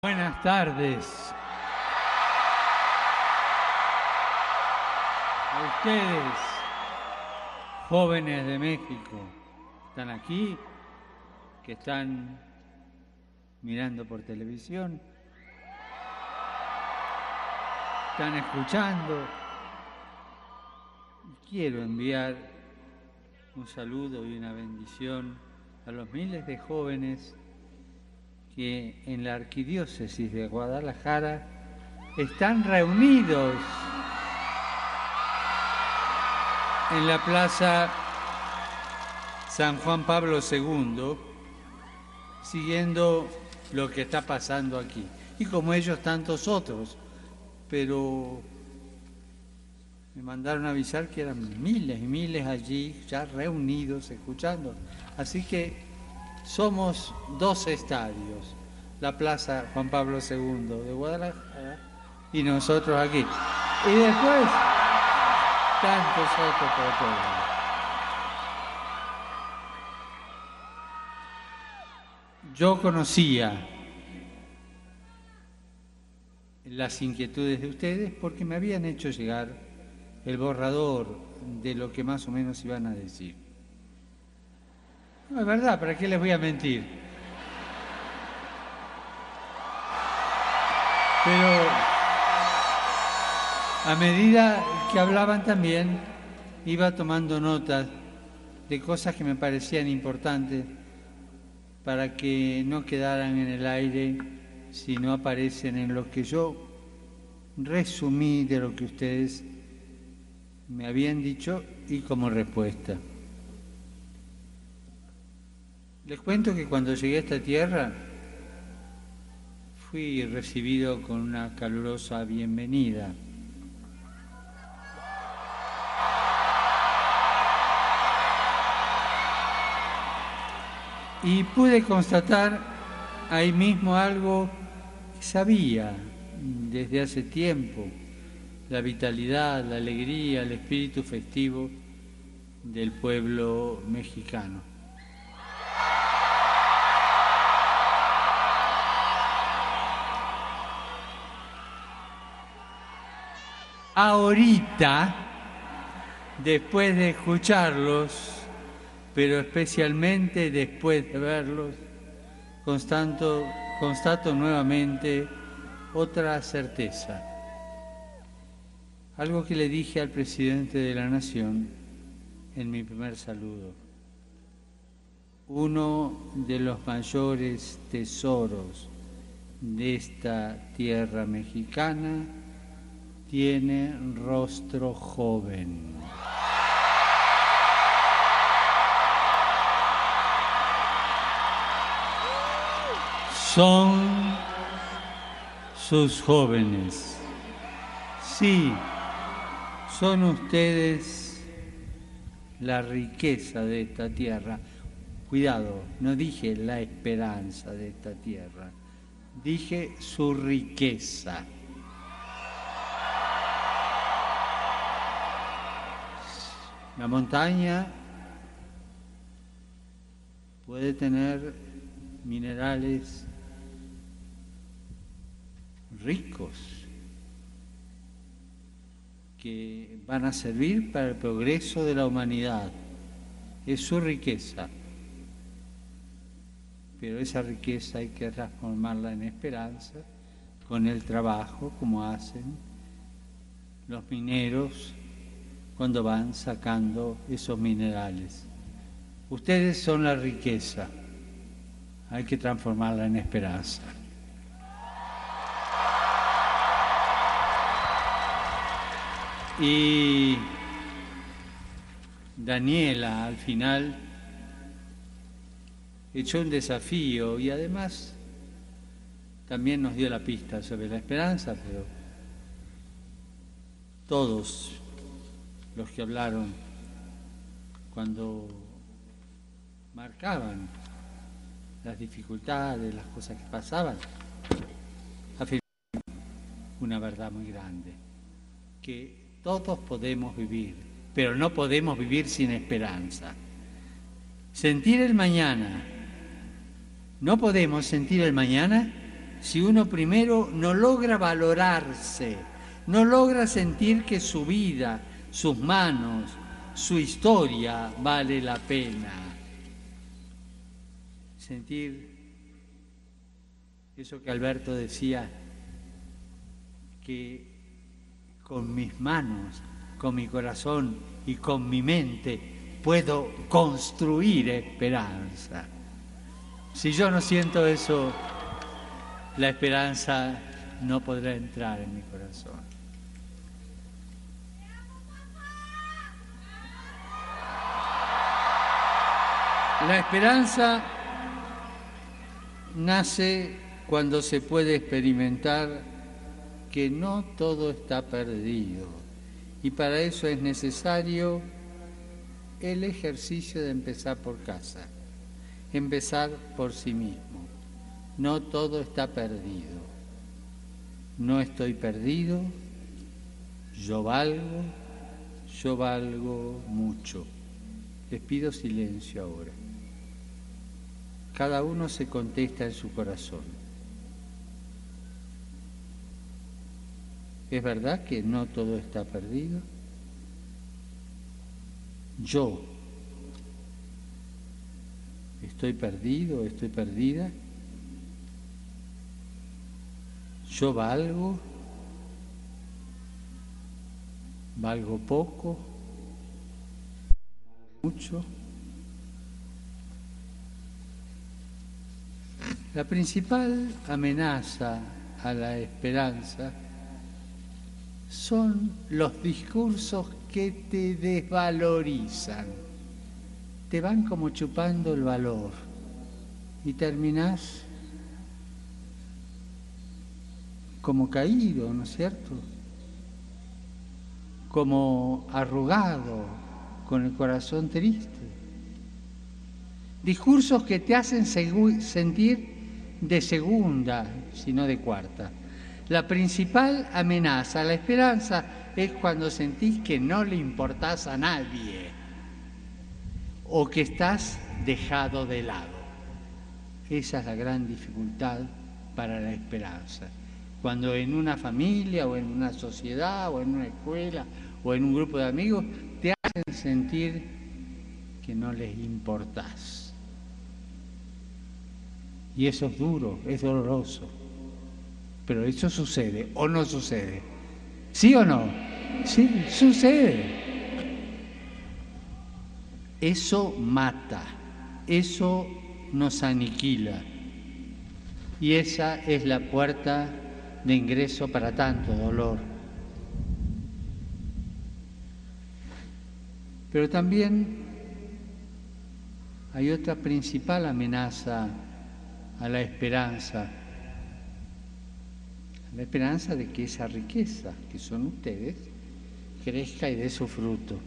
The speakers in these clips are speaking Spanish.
Buenas tardes. A ustedes, jóvenes de México, están aquí, que están mirando por televisión, están escuchando. Quiero enviar un saludo y una bendición a los miles de jóvenes que en la arquidiócesis de Guadalajara están reunidos en la plaza San Juan Pablo II, siguiendo lo que está pasando aquí. Y como ellos tantos otros, pero me mandaron a avisar que eran miles y miles allí, ya reunidos, escuchando. Así que somos dos estadios, la Plaza Juan Pablo II de Guadalajara y nosotros aquí. Y después tantos otros por lado. Yo conocía las inquietudes de ustedes porque me habían hecho llegar el borrador de lo que más o menos iban a decir. No es verdad, ¿para qué les voy a mentir? Pero a medida que hablaban también, iba tomando notas de cosas que me parecían importantes para que no quedaran en el aire si no aparecen en lo que yo resumí de lo que ustedes me habían dicho y como respuesta. Les cuento que cuando llegué a esta tierra fui recibido con una calurosa bienvenida. Y pude constatar ahí mismo algo que sabía desde hace tiempo, la vitalidad, la alegría, el espíritu festivo del pueblo mexicano. Ahorita, después de escucharlos, pero especialmente después de verlos, constato, nuevamente otra certeza. Algo que le dije al presidente de la Nación en mi primer saludo. Uno de los mayores tesoros de esta tierra mexicana tiene rostro joven. Son sus jóvenes. Sí, son ustedes la riqueza de esta tierra. Cuidado, no dije la esperanza de esta tierra, dije su riqueza. La montaña puede tener minerales ricos que van a servir para el progreso de la humanidad. Es su riqueza. Pero esa riqueza hay que transformarla en esperanza con el trabajo, como hacen los mineros cuando van sacando esos minerales. Ustedes son la riqueza, hay que transformarla en esperanza. Y Daniela al final echó un desafío y además también nos dio la pista sobre la esperanza, pero todos los que hablaron cuando marcaban las dificultades, las cosas que pasaban, afirmaban una verdad muy grande, que todos podemos vivir, pero no podemos vivir sin esperanza. Sentir el mañana, no podemos sentir el mañana si uno primero no logra valorarse, no logra sentir que su vida, sus manos, su historia vale la pena. Sentir eso que Alberto decía, que con mis manos, con mi corazón y con mi mente puedo construir esperanza. Si yo no siento eso, la esperanza no podrá entrar en mi corazón. La esperanza nace cuando se puede experimentar que no todo está perdido y para eso es necesario el ejercicio de empezar por casa, empezar por sí mismo. No todo está perdido. No estoy perdido, yo valgo, yo valgo mucho. Les pido silencio ahora. Cada uno se contesta en su corazón. ¿Es verdad que no todo está perdido? Yo estoy perdido, estoy perdida. Yo valgo, valgo poco, mucho. La principal amenaza a la esperanza son los discursos que te desvalorizan, te van como chupando el valor y terminás como caído, ¿no es cierto? Como arrugado, con el corazón triste. Discursos que te hacen sentir de segunda, sino de cuarta. La principal amenaza a la esperanza es cuando sentís que no le importás a nadie o que estás dejado de lado. Esa es la gran dificultad para la esperanza. Cuando en una familia o en una sociedad o en una escuela o en un grupo de amigos te hacen sentir que no les importás. Y eso es duro, es doloroso. Pero eso sucede o no sucede. ¿Sí o no? Sí, sucede. Eso mata, eso nos aniquila. Y esa es la puerta de ingreso para tanto dolor. Pero también hay otra principal amenaza a la esperanza, a la esperanza de que esa riqueza que son ustedes crezca y dé su fruto.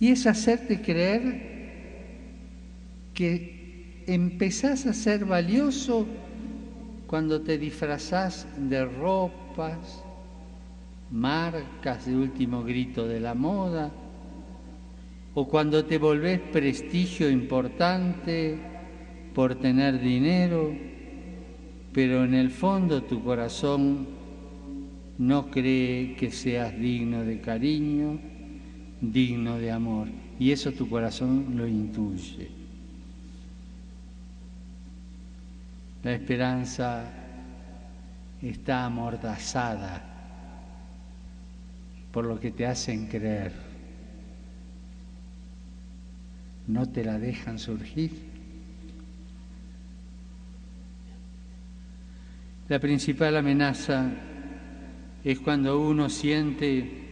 Y es hacerte creer que empezás a ser valioso cuando te disfrazás de ropas, marcas de último grito de la moda, o cuando te volvés prestigio importante por tener dinero, pero en el fondo tu corazón no cree que seas digno de cariño, digno de amor. Y eso tu corazón lo intuye. La esperanza está amordazada por lo que te hacen creer. No te la dejan surgir. La principal amenaza es cuando uno siente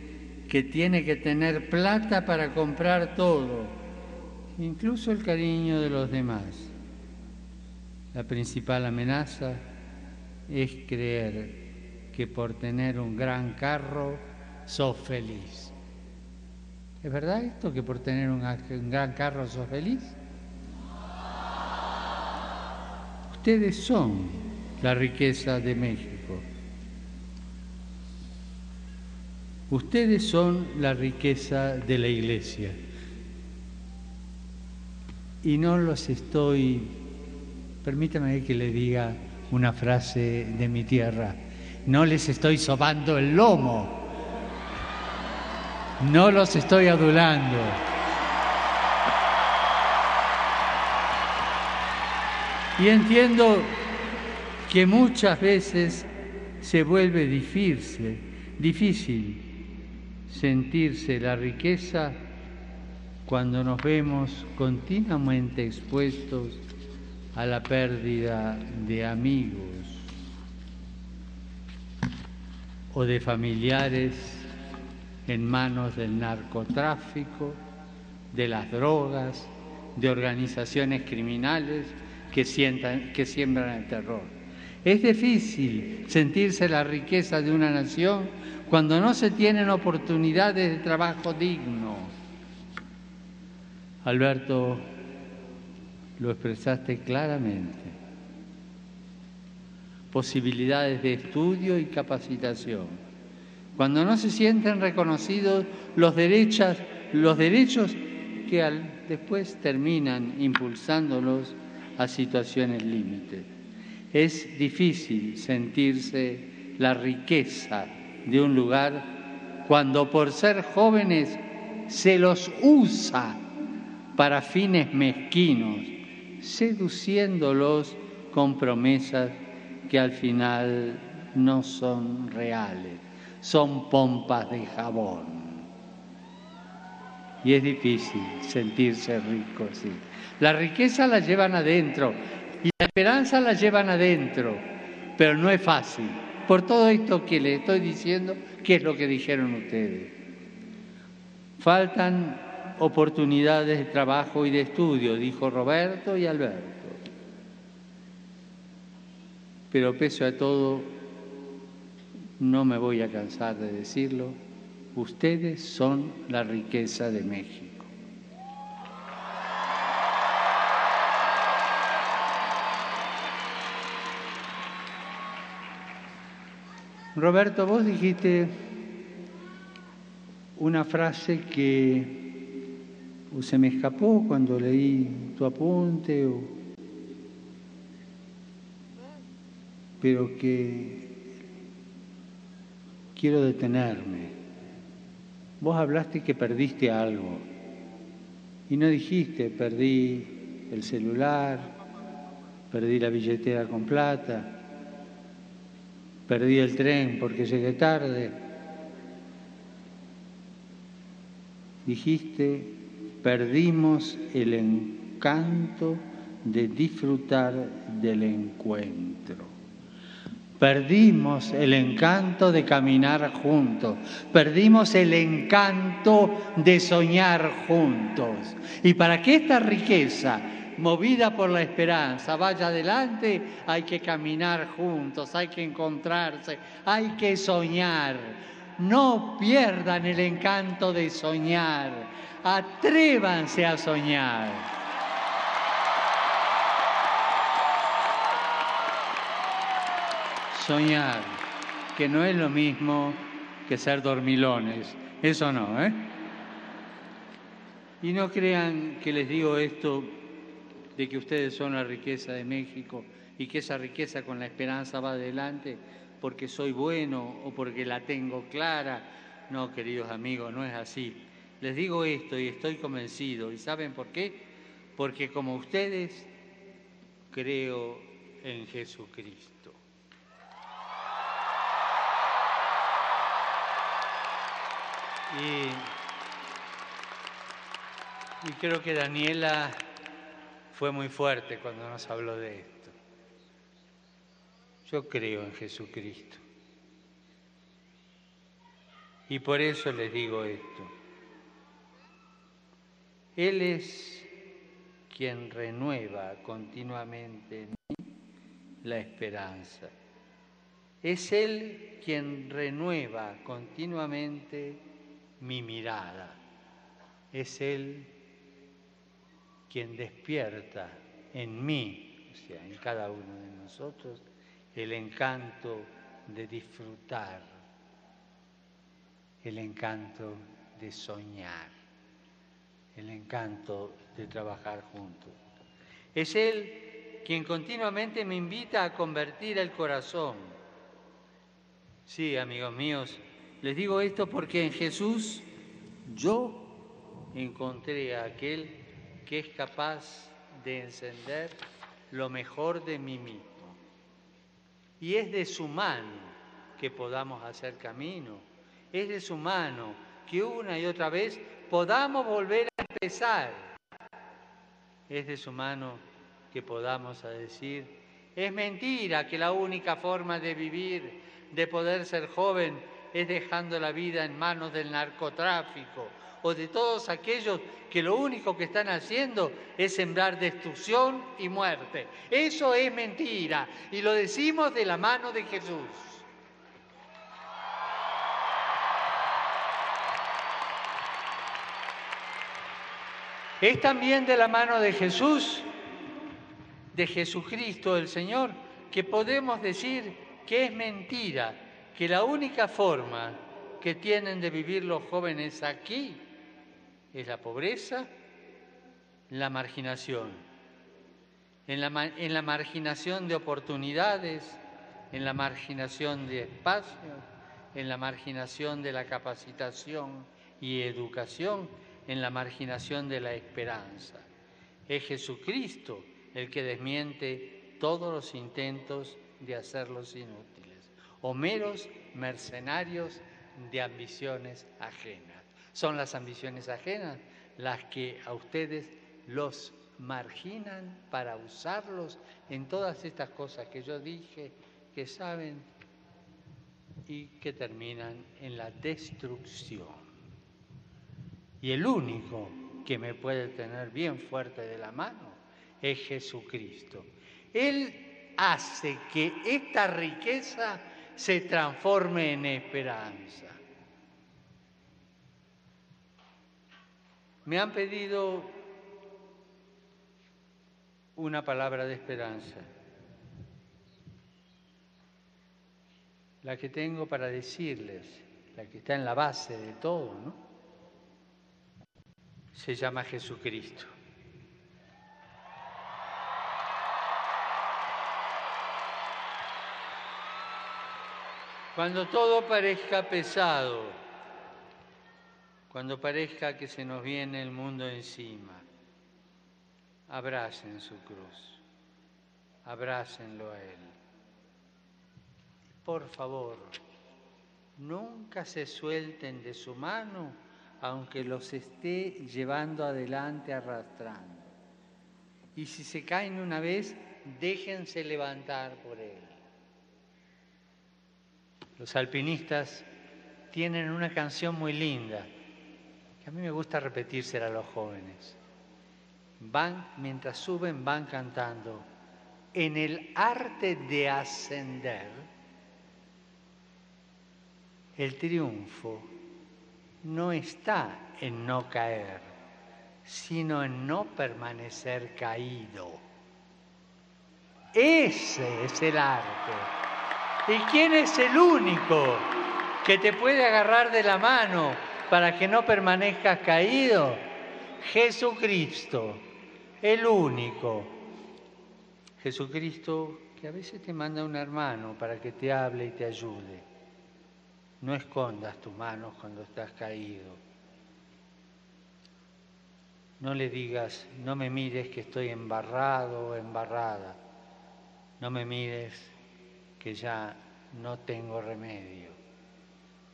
que tiene que tener plata para comprar todo, incluso el cariño de los demás. La principal amenaza es creer que por tener un gran carro sos feliz. ¿Es verdad esto que por tener un, gran carro sos feliz? Ustedes son la riqueza de México. Ustedes son la riqueza de la iglesia. Y no los estoy Permítame que le diga una frase de mi tierra. No les estoy sobando el lomo. No los estoy adulando. Y entiendo que muchas veces se vuelve difícil, difícil sentirse la riqueza cuando nos vemos continuamente expuestos a la pérdida de amigos o de familiares en manos del narcotráfico, de las drogas, de organizaciones criminales que, sientan, que siembran el terror. Es difícil sentirse la riqueza de una nación cuando no se tienen oportunidades de trabajo digno. Alberto lo expresaste claramente. Posibilidades de estudio y capacitación. Cuando no se sienten reconocidos los derechos, los derechos que después terminan impulsándolos a situaciones límites. Es difícil sentirse la riqueza de un lugar cuando por ser jóvenes se los usa para fines mezquinos seduciéndolos con promesas que al final no son reales, son pompas de jabón. Y es difícil sentirse rico así. La riqueza la llevan adentro y la esperanza la llevan adentro, pero no es fácil. Por todo esto que le estoy diciendo, ¿qué es lo que dijeron ustedes? Faltan oportunidades de trabajo y de estudio, dijo Roberto y Alberto. Pero pese a todo, no me voy a cansar de decirlo, ustedes son la riqueza de México. Roberto, vos dijiste una frase que se me escapó cuando leí tu apunte, pero que quiero detenerme. Vos hablaste que perdiste algo y no dijiste perdí el celular, perdí la billetera con plata, perdí el tren porque llegué tarde. Dijiste perdimos el encanto de disfrutar del encuentro. Perdimos el encanto de caminar juntos, perdimos el encanto de soñar juntos. Y para que esta riqueza, movida por la esperanza, vaya adelante, hay que caminar juntos, hay que encontrarse, hay que soñar. No pierdan el encanto de soñar Atrévanse a soñar. Soñar, que no es lo mismo que ser dormilones. Eso no, ¿eh? Y no crean que les digo esto de que ustedes son la riqueza de México y que esa riqueza con la esperanza va adelante porque soy bueno o porque la tengo clara. No, queridos amigos, no es así. Les digo esto y estoy convencido. ¿Y saben por qué? Porque como ustedes creo en Jesucristo. Y, creo que Daniela fue muy fuerte cuando nos habló de esto. Yo creo en Jesucristo. Y por eso les digo esto. Él es quien renueva continuamente en mí la esperanza. Es Él quien renueva continuamente mi mirada. Es Él quien despierta en mí, o sea, en cada uno de nosotros, el encanto de disfrutar, el encanto de soñar el encanto de trabajar juntos. Es Él quien continuamente me invita a convertir el corazón. Sí, amigos míos, les digo esto porque en Jesús yo encontré a aquel que es capaz de encender lo mejor de mí mismo. Y es de su mano que podamos hacer camino. Es de su mano que una y otra vez podamos volver a empezar. Es de su mano que podamos decir, es mentira que la única forma de vivir, de poder ser joven, es dejando la vida en manos del narcotráfico o de todos aquellos que lo único que están haciendo es sembrar destrucción y muerte. Eso es mentira y lo decimos de la mano de Jesús. Es también de la mano de Jesús, de Jesucristo el Señor, que podemos decir que es mentira, que la única forma que tienen de vivir los jóvenes aquí es la pobreza, la marginación. En la, marginación de oportunidades, en la marginación de espacios, en la marginación de la capacitación y educación, en la marginación de la esperanza. Es Jesucristo el que desmiente todos los intentos de hacerlos inútiles, o meros mercenarios de ambiciones ajenas. Son las ambiciones ajenas las que a ustedes los marginan para usarlos en todas estas cosas que yo dije, que saben y que terminan en la destrucción. Y el único que me puede tener bien fuerte de la mano es Jesucristo. Él hace que esta riqueza se transforme en esperanza. Me han pedido una palabra de esperanza. La que tengo para decirles, la que está en la base de todo, ¿no? se llama Jesucristo. Cuando todo parezca pesado, cuando parezca que se nos viene el mundo encima, abracen su cruz, abrácenlo a Él. Por favor, nunca se suelten de su mano aunque los esté llevando adelante arrastrando. Y si se caen una vez, déjense levantar por él. Los alpinistas tienen una canción muy linda, a mí me gusta repetírsela a los jóvenes. Van, mientras suben, van cantando. En el arte de ascender, el triunfo no está en no caer, sino en no permanecer caído. Ese es el arte. ¿Y quién es el único que te puede agarrar de la mano para que no permanezcas caído? Jesucristo, el único. Jesucristo que a veces te manda un hermano para que te hable y te ayude. No escondas tus manos cuando estás caído. No le digas, no me mires que estoy embarrado o embarrada. No me mires que ya no tengo remedio.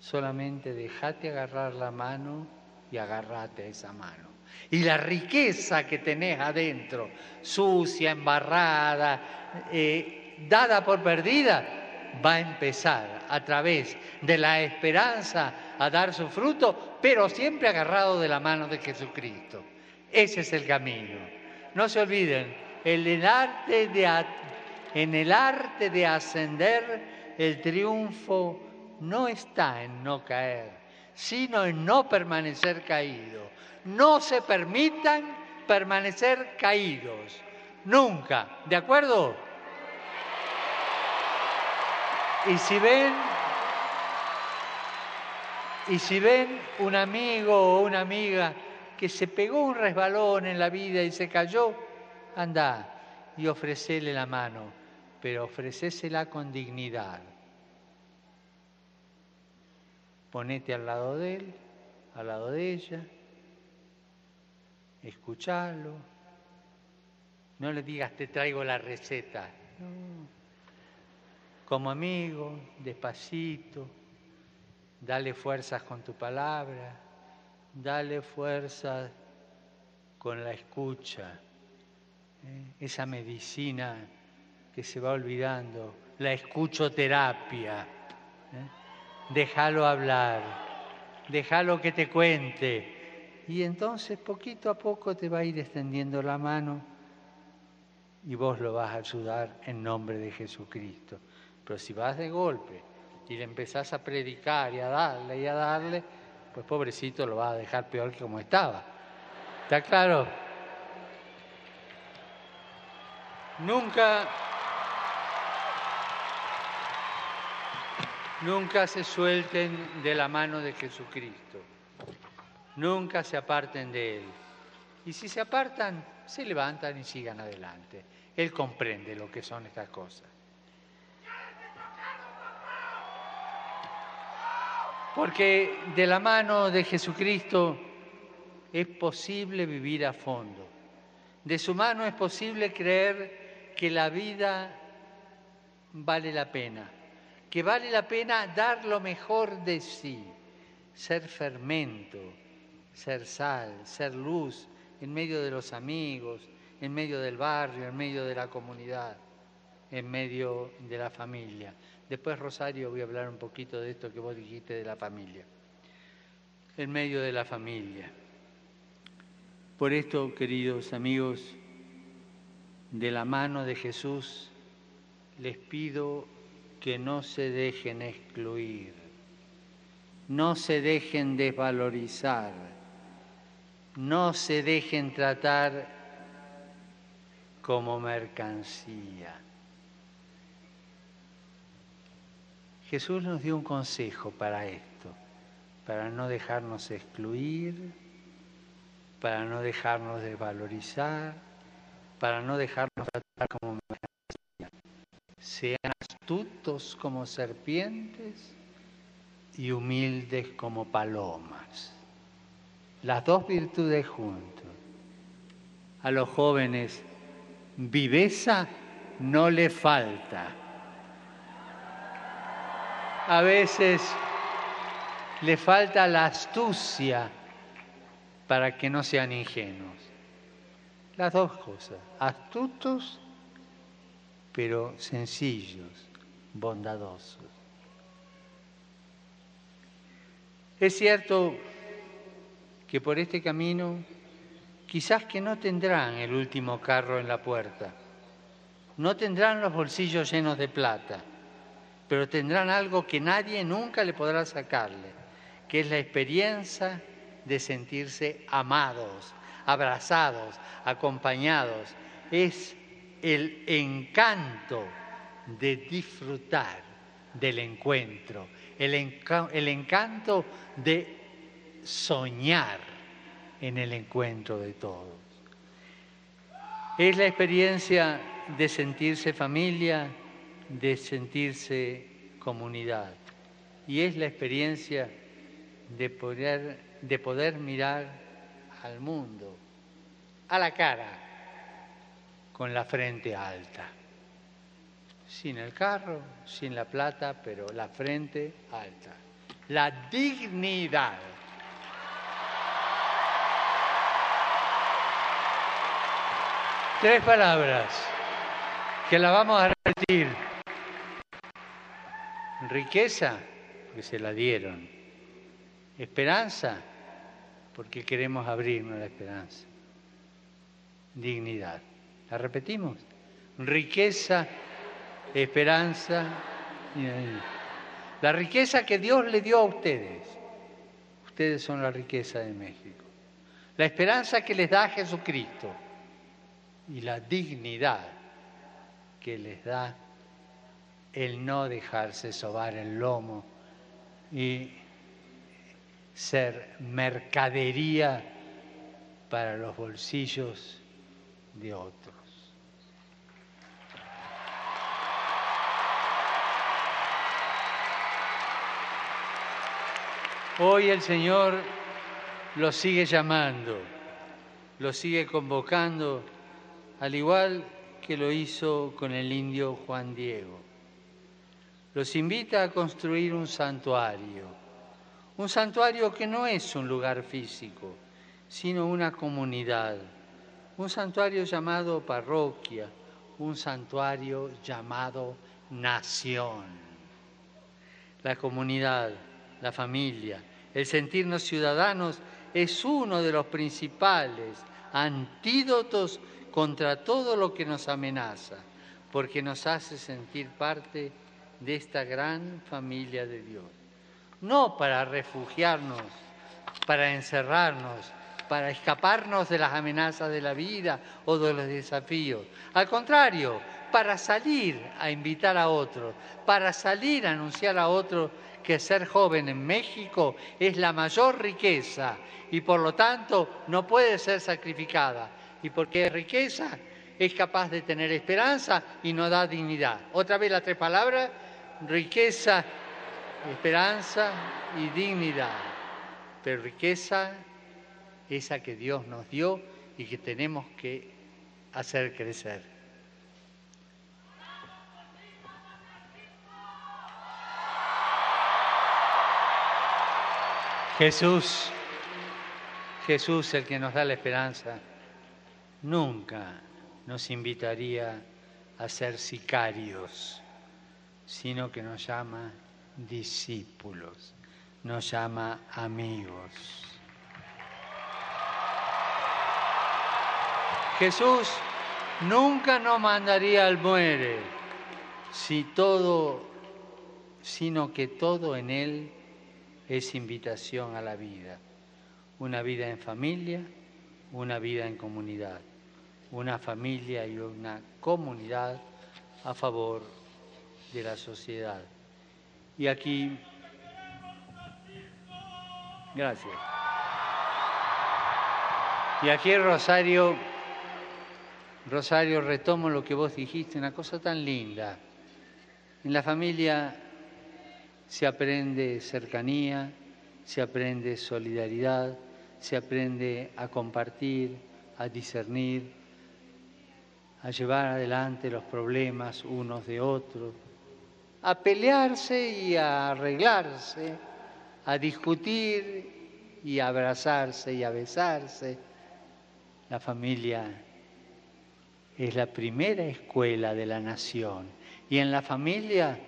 Solamente déjate agarrar la mano y agárrate esa mano. Y la riqueza que tenés adentro, sucia, embarrada, eh, dada por perdida, va a empezar a través de la esperanza a dar su fruto, pero siempre agarrado de la mano de Jesucristo. Ese es el camino. No se olviden, en el arte de, en el arte de ascender, el triunfo no está en no caer, sino en no permanecer caído. No se permitan permanecer caídos. Nunca. ¿De acuerdo? Y si ven, y si ven un amigo o una amiga que se pegó un resbalón en la vida y se cayó, anda y ofrecele la mano, pero ofrecésela con dignidad. Ponete al lado de él, al lado de ella, escuchalo. No le digas te traigo la receta. Como amigo, despacito, dale fuerzas con tu palabra, dale fuerzas con la escucha, ¿eh? esa medicina que se va olvidando, la escuchoterapia. ¿eh? Déjalo hablar, déjalo que te cuente. Y entonces poquito a poco te va a ir extendiendo la mano y vos lo vas a ayudar en nombre de Jesucristo. Pero si vas de golpe y le empezás a predicar y a darle y a darle, pues pobrecito lo vas a dejar peor que como estaba. ¿Está claro? Nunca, nunca se suelten de la mano de Jesucristo. Nunca se aparten de Él. Y si se apartan, se levantan y sigan adelante. Él comprende lo que son estas cosas. Porque de la mano de Jesucristo es posible vivir a fondo. De su mano es posible creer que la vida vale la pena, que vale la pena dar lo mejor de sí, ser fermento, ser sal, ser luz en medio de los amigos, en medio del barrio, en medio de la comunidad, en medio de la familia. Después, Rosario, voy a hablar un poquito de esto que vos dijiste de la familia. En medio de la familia. Por esto, queridos amigos, de la mano de Jesús, les pido que no se dejen excluir, no se dejen desvalorizar, no se dejen tratar como mercancía. Jesús nos dio un consejo para esto, para no dejarnos excluir, para no dejarnos desvalorizar, para no dejarnos tratar como mercancía. Sean astutos como serpientes y humildes como palomas. Las dos virtudes juntos. A los jóvenes, viveza no le falta a veces le falta la astucia para que no sean ingenuos. Las dos cosas, astutos pero sencillos, bondadosos. Es cierto que por este camino quizás que no tendrán el último carro en la puerta, no tendrán los bolsillos llenos de plata, pero tendrán algo que nadie nunca le podrá sacarle, que es la experiencia de sentirse amados, abrazados, acompañados. Es el encanto de disfrutar del encuentro, el, encanto de soñar en el encuentro de todos. Es la experiencia de sentirse familia, de sentirse comunidad. Y es la experiencia de poder, de poder mirar al mundo, a la cara, con la frente alta. Sin el carro, sin la plata, pero la frente alta. La dignidad. Tres palabras que la vamos a repetir. Riqueza, porque se la dieron. Esperanza, porque queremos abrirnos la esperanza. Dignidad. ¿La repetimos? Riqueza, esperanza. La riqueza que Dios le dio a ustedes. Ustedes son la riqueza de México. La esperanza que les da Jesucristo. Y la dignidad que les da el no dejarse sobar el lomo y ser mercadería para los bolsillos de otros. Hoy el Señor los sigue llamando, los sigue convocando, al igual que lo hizo con el indio Juan Diego. Los invita a construir un santuario, un santuario que no es un lugar físico, sino una comunidad, un santuario llamado parroquia, un santuario llamado nación. La comunidad, la familia, el sentirnos ciudadanos es uno de los principales antídotos contra todo lo que nos amenaza, porque nos hace sentir parte de esta gran familia de Dios. No para refugiarnos, para encerrarnos, para escaparnos de las amenazas de la vida o de los desafíos. Al contrario, para salir a invitar a otros, para salir a anunciar a otros que ser joven en México es la mayor riqueza y por lo tanto no puede ser sacrificada. Y porque es riqueza, es capaz de tener esperanza y no da dignidad. Otra vez las tres palabras, riqueza, esperanza y dignidad. Pero riqueza esa que Dios nos dio y que tenemos que hacer crecer. Jesús, Jesús el que nos da la esperanza, nunca nos invitaría a ser sicarios, sino que nos llama discípulos, nos llama amigos. Jesús nunca nos mandaría al muere, si todo, sino que todo en Él es invitación a la vida. Una vida en familia, una vida en comunidad. Una familia y una comunidad a favor de la sociedad. Y aquí, gracias. Y aquí Rosario Rosario, retomo lo que vos dijiste, una cosa tan linda. En la familia se aprende cercanía, se aprende solidaridad, se aprende a compartir, a discernir, a llevar adelante los problemas unos de otros, a pelearse y a arreglarse, a discutir y a abrazarse y a besarse. La familia es la primera escuela de la nación. Y en la familia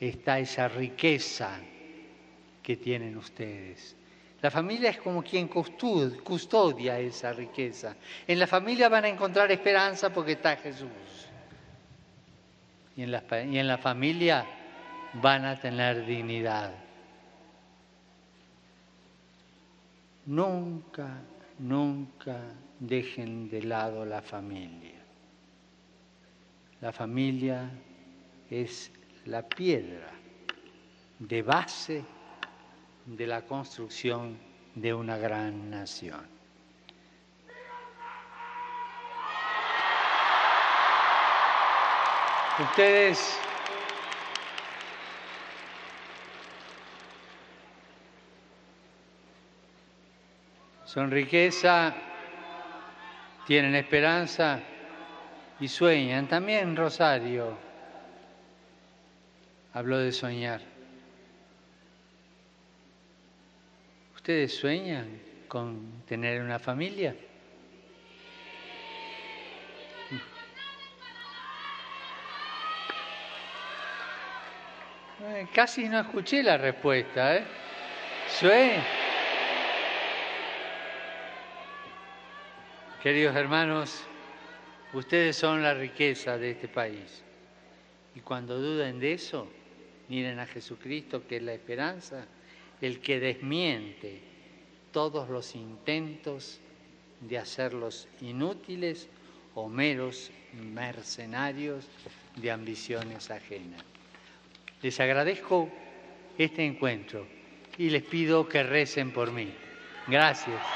está esa riqueza que tienen ustedes. La familia es como quien custodia esa riqueza. En la familia van a encontrar esperanza porque está Jesús. Y en la, y en la familia van a tener dignidad. Nunca, nunca dejen de lado la familia. La familia es la piedra de base de la construcción de una gran nación. Ustedes son riqueza tienen esperanza y sueñan. También Rosario habló de soñar. ¿Ustedes sueñan con tener una familia? Eh, casi no escuché la respuesta, ¿eh? ¿Sueñan? Queridos hermanos, ustedes son la riqueza de este país. Y cuando duden de eso, miren a Jesucristo, que es la esperanza, el que desmiente todos los intentos de hacerlos inútiles o meros mercenarios de ambiciones ajenas. Les agradezco este encuentro y les pido que recen por mí. Gracias.